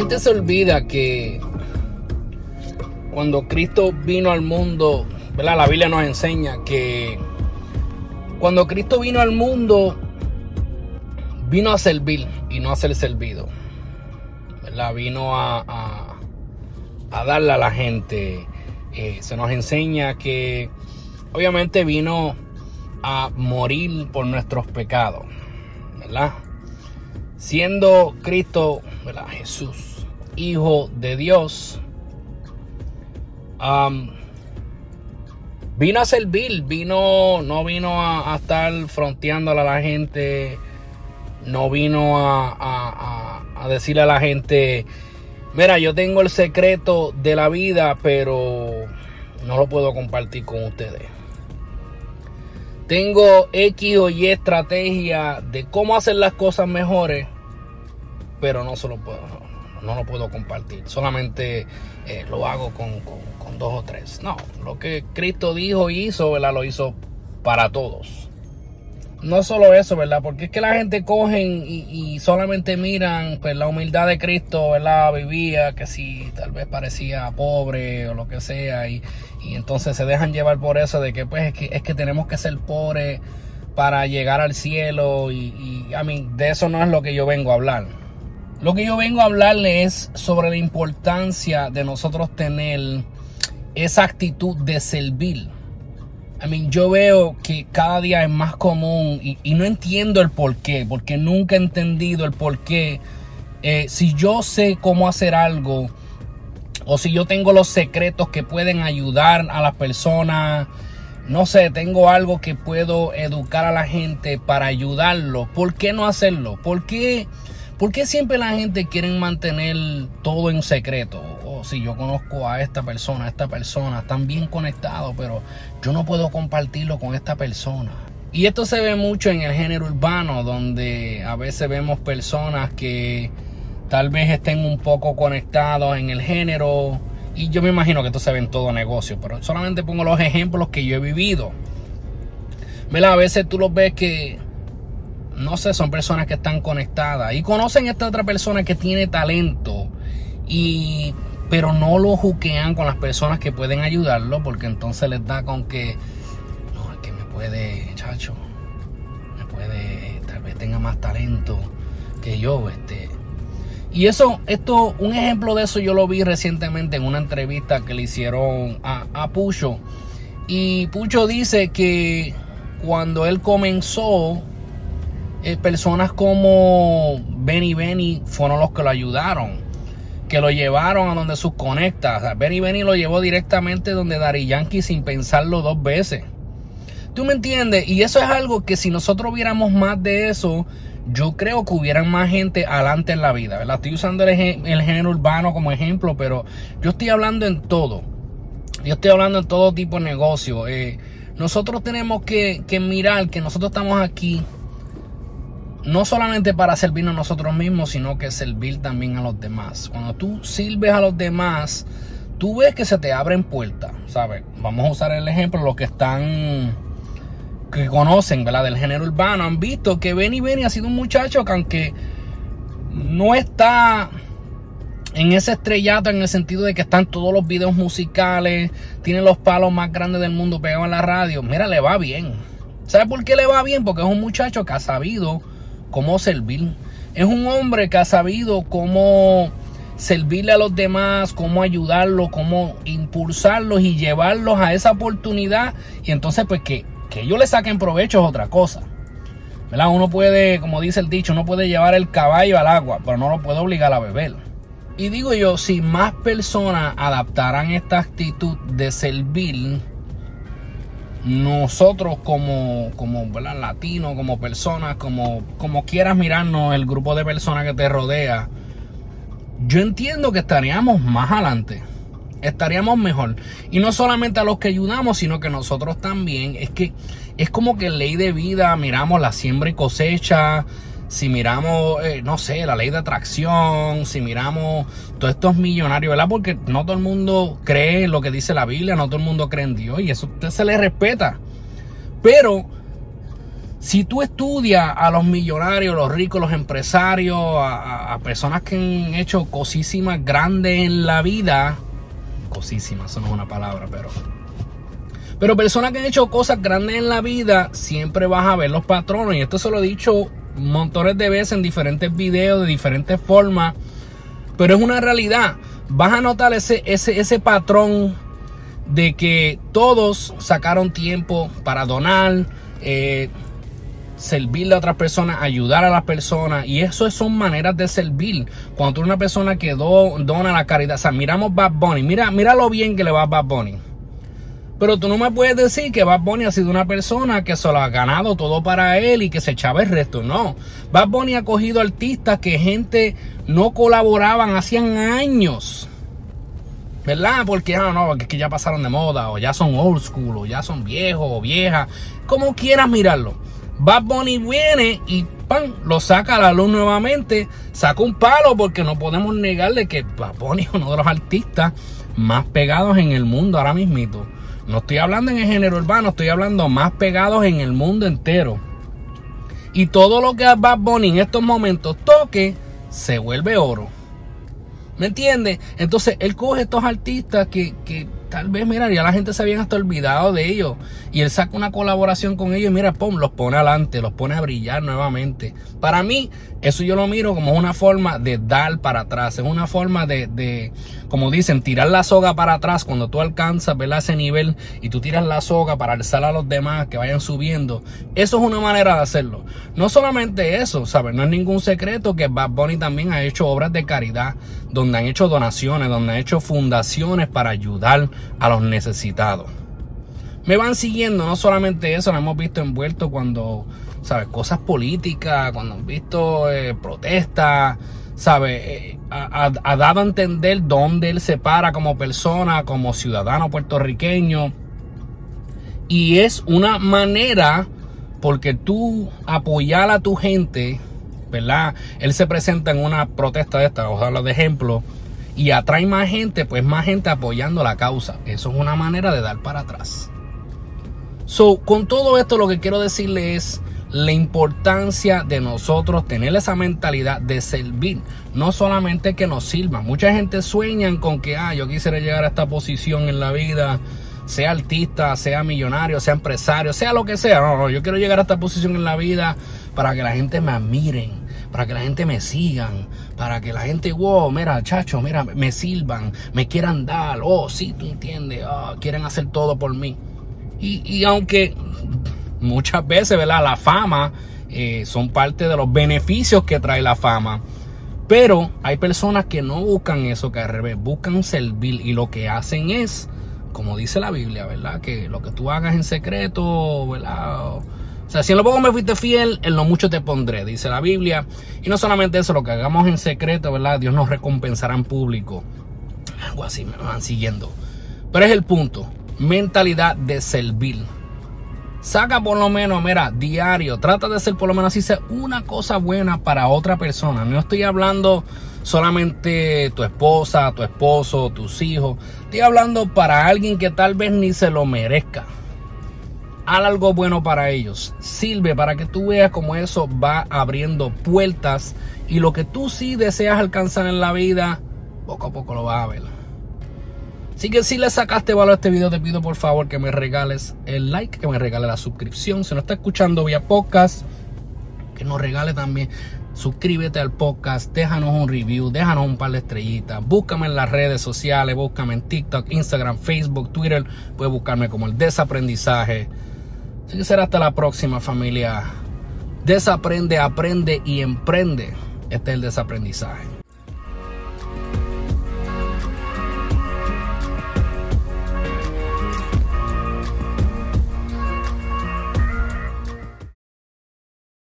gente se olvida que cuando Cristo vino al mundo, ¿verdad? La Biblia nos enseña que cuando Cristo vino al mundo, vino a servir y no a ser servido. ¿verdad? Vino a, a, darle a la gente. Eh, se nos enseña que obviamente vino a morir por nuestros pecados. ¿Verdad? Siendo Cristo. Jesús, Hijo de Dios, vino a servir, vino, no vino a, estar fronteándole a la gente, no vino a, a, decirle a la gente, mira, yo tengo el secreto de la vida, pero no lo puedo compartir con ustedes. Tengo X o Y estrategia de cómo hacer las cosas mejores, pero no se lo puedo, no, lo puedo compartir. Solamente eh, lo hago con dos o tres. No, lo que Cristo dijo y hizo, ¿verdad? Lo hizo para todos. No solo eso, ¿verdad? Porque es que la gente cogen y, solamente miran pues la humildad de Cristo, ¿verdad? Vivía, que si tal vez parecía pobre o lo que sea, y, entonces se dejan llevar por eso de que pues es que, es que tenemos que ser pobres para llegar al cielo y, y a mí de eso no es lo que yo vengo a hablar. Lo que yo vengo a hablarle es sobre la importancia de nosotros tener esa actitud de servir. I mean, yo veo que cada día es más común y, no entiendo el por qué, porque nunca he entendido el por qué. Eh, si yo sé cómo hacer algo o si yo tengo los secretos que pueden ayudar a las personas, no sé, tengo algo que puedo educar a la gente para ayudarlo, ¿por qué no hacerlo? ¿Por qué, por qué siempre la gente quiere mantener todo en secreto? si yo conozco a esta persona, a esta persona, están bien conectados, pero yo no puedo compartirlo con esta persona. Y esto se ve mucho en el género urbano, donde a veces vemos personas que tal vez estén un poco conectados en el género. Y yo me imagino que esto se ve en todo negocio, pero solamente pongo los ejemplos que yo he vivido. A veces tú los ves que, no sé, son personas que están conectadas y conocen a esta otra persona que tiene talento. Y pero no lo juquean con las personas que pueden ayudarlo, porque entonces les da con que, no, es que me puede, chacho, me puede, tal vez tenga más talento que yo, este. Y eso, esto, un ejemplo de eso yo lo vi recientemente en una entrevista que le hicieron a, a Pucho. Y Pucho dice que cuando él comenzó, eh, personas como Benny Benny fueron los que lo ayudaron que lo llevaron a donde sus conectas. Benny Benny lo llevó directamente donde Dari Yankee sin pensarlo dos veces. ¿Tú me entiendes? Y eso es algo que si nosotros viéramos más de eso, yo creo que hubieran más gente adelante en la vida. Estoy usando el, género urbano como ejemplo, pero yo estoy hablando en todo. Yo estoy hablando en todo tipo de negocio. Eh, nosotros tenemos que, que mirar que nosotros estamos aquí no solamente para servirnos a nosotros mismos, sino que servir también a los demás. Cuando tú sirves a los demás, tú ves que se te abren puertas, ¿sabes? Vamos a usar el ejemplo, los que están, que conocen, ¿verdad? Del género urbano, han visto que Benny Benny ha sido un muchacho que aunque no está en ese estrellato en el sentido de que están todos los videos musicales, tiene los palos más grandes del mundo pegados en la radio, mira, le va bien. ¿Sabe por qué le va bien? Porque es un muchacho que ha sabido cómo servir. Es un hombre que ha sabido cómo servirle a los demás, cómo ayudarlos, cómo impulsarlos y llevarlos a esa oportunidad. Y entonces, pues que, que ellos le saquen provecho es otra cosa. ¿Verdad? Uno puede, como dice el dicho, uno puede llevar el caballo al agua, pero no lo puede obligar a beber. Y digo yo, si más personas adaptaran esta actitud de servir, nosotros como, como latinos, como personas, como, como quieras mirarnos el grupo de personas que te rodea, yo entiendo que estaríamos más adelante, estaríamos mejor. Y no solamente a los que ayudamos, sino que nosotros también, es que es como que ley de vida, miramos la siembra y cosecha, si miramos, eh, no sé, la ley de atracción, si miramos todos estos millonarios, ¿verdad? Porque no todo el mundo cree en lo que dice la Biblia, no todo el mundo cree en Dios y eso se le respeta. Pero Si tú estudias a los millonarios, los ricos, los empresarios, a, personas que han hecho cosísimas grandes en la vida, cosísimas, eso no es una palabra, pero pero personas que han hecho cosas grandes en la vida, siempre vas a ver los patrones. Y esto se lo he dicho montones de veces en diferentes videos, de diferentes formas. Pero es una realidad. Vas a notar ese, ese, ese patrón de que todos sacaron tiempo para donar, eh, servirle a otras personas, ayudar a las personas. Y eso son maneras de servir. Cuando una persona que dona la caridad. O sea, miramos Bad Bunny. Mira, mira lo bien que le va a Bad Bunny. Pero tú no me puedes decir que Bad Bunny ha sido una persona que se lo ha ganado todo para él y que se echaba el resto. No. Bad Bunny ha cogido artistas que gente no colaboraban hacían años. ¿Verdad? Porque ah, no, que ya pasaron de moda, o ya son old school, o ya son viejos o viejas. Como quieras mirarlo. Bad Bunny viene y ¡pam! lo saca a la luz nuevamente. Saca un palo porque no podemos negarle que Bad Bunny es uno de los artistas más pegados en el mundo ahora mismito. No estoy hablando en el género urbano, estoy hablando más pegados en el mundo entero. Y todo lo que Bad Bunny en estos momentos toque, se vuelve oro. ¿Me entiendes? Entonces él coge estos artistas que, que tal vez, mira, ya la gente se había hasta olvidado de ellos. Y él saca una colaboración con ellos y mira, pum, los pone adelante, los pone a brillar nuevamente. Para mí, eso yo lo miro como una forma de dar para atrás. Es una forma de, de como dicen, tirar la soga para atrás cuando tú alcanzas, ¿verdad? Ese nivel y tú tiras la soga para alzar a los demás que vayan subiendo. Eso es una manera de hacerlo. No solamente eso, ¿sabes? No es ningún secreto que Bad Bunny también ha hecho obras de caridad, donde han hecho donaciones, donde han hecho fundaciones para ayudar a los necesitados. Me van siguiendo, no solamente eso, lo hemos visto envuelto cuando, ¿sabes? Cosas políticas, cuando han visto eh, protestas, ¿sabes? Eh, ha, dado a entender dónde él se para como persona, como ciudadano puertorriqueño. Y es una manera, porque tú apoyar a tu gente, ¿verdad? Él se presenta en una protesta de esta, vamos a de ejemplo, y atrae más gente, pues más gente apoyando la causa. Eso es una manera de dar para atrás. So, con todo esto lo que quiero decirle es la importancia de nosotros tener esa mentalidad de servir, no solamente que nos sirva. Mucha gente sueña con que, ah, yo quisiera llegar a esta posición en la vida, sea artista, sea millonario, sea empresario, sea lo que sea. No, no, yo quiero llegar a esta posición en la vida para que la gente me admiren, para que la gente me sigan, para que la gente, wow, mira, chacho, mira, me sirvan, me quieran dar, oh, sí, tú entiendes, oh, quieren hacer todo por mí. Y, y aunque muchas veces, ¿verdad? La fama eh, son parte de los beneficios que trae la fama. Pero hay personas que no buscan eso, que al revés, buscan servir y lo que hacen es, como dice la Biblia, ¿verdad? Que lo que tú hagas en secreto, ¿verdad? O sea, si en lo poco me fuiste fiel, en lo mucho te pondré, dice la Biblia. Y no solamente eso, lo que hagamos en secreto, ¿verdad? Dios nos recompensará en público. Algo así me van siguiendo. Pero es el punto, mentalidad de servir. Saca por lo menos, mira, diario, trata de hacer por lo menos así una cosa buena para otra persona. No estoy hablando solamente tu esposa, tu esposo, tus hijos. Estoy hablando para alguien que tal vez ni se lo merezca. Haz algo bueno para ellos. Sirve para que tú veas cómo eso va abriendo puertas y lo que tú sí deseas alcanzar en la vida, poco a poco lo vas a ver. Así que si le sacaste valor a este video, te pido por favor que me regales el like, que me regales la suscripción. Si no está escuchando vía podcast, que nos regale también. Suscríbete al podcast, déjanos un review, déjanos un par de estrellitas. Búscame en las redes sociales, búscame en TikTok, Instagram, Facebook, Twitter. Puedes buscarme como el desaprendizaje. Así que será hasta la próxima familia. Desaprende, aprende y emprende. Este es el desaprendizaje.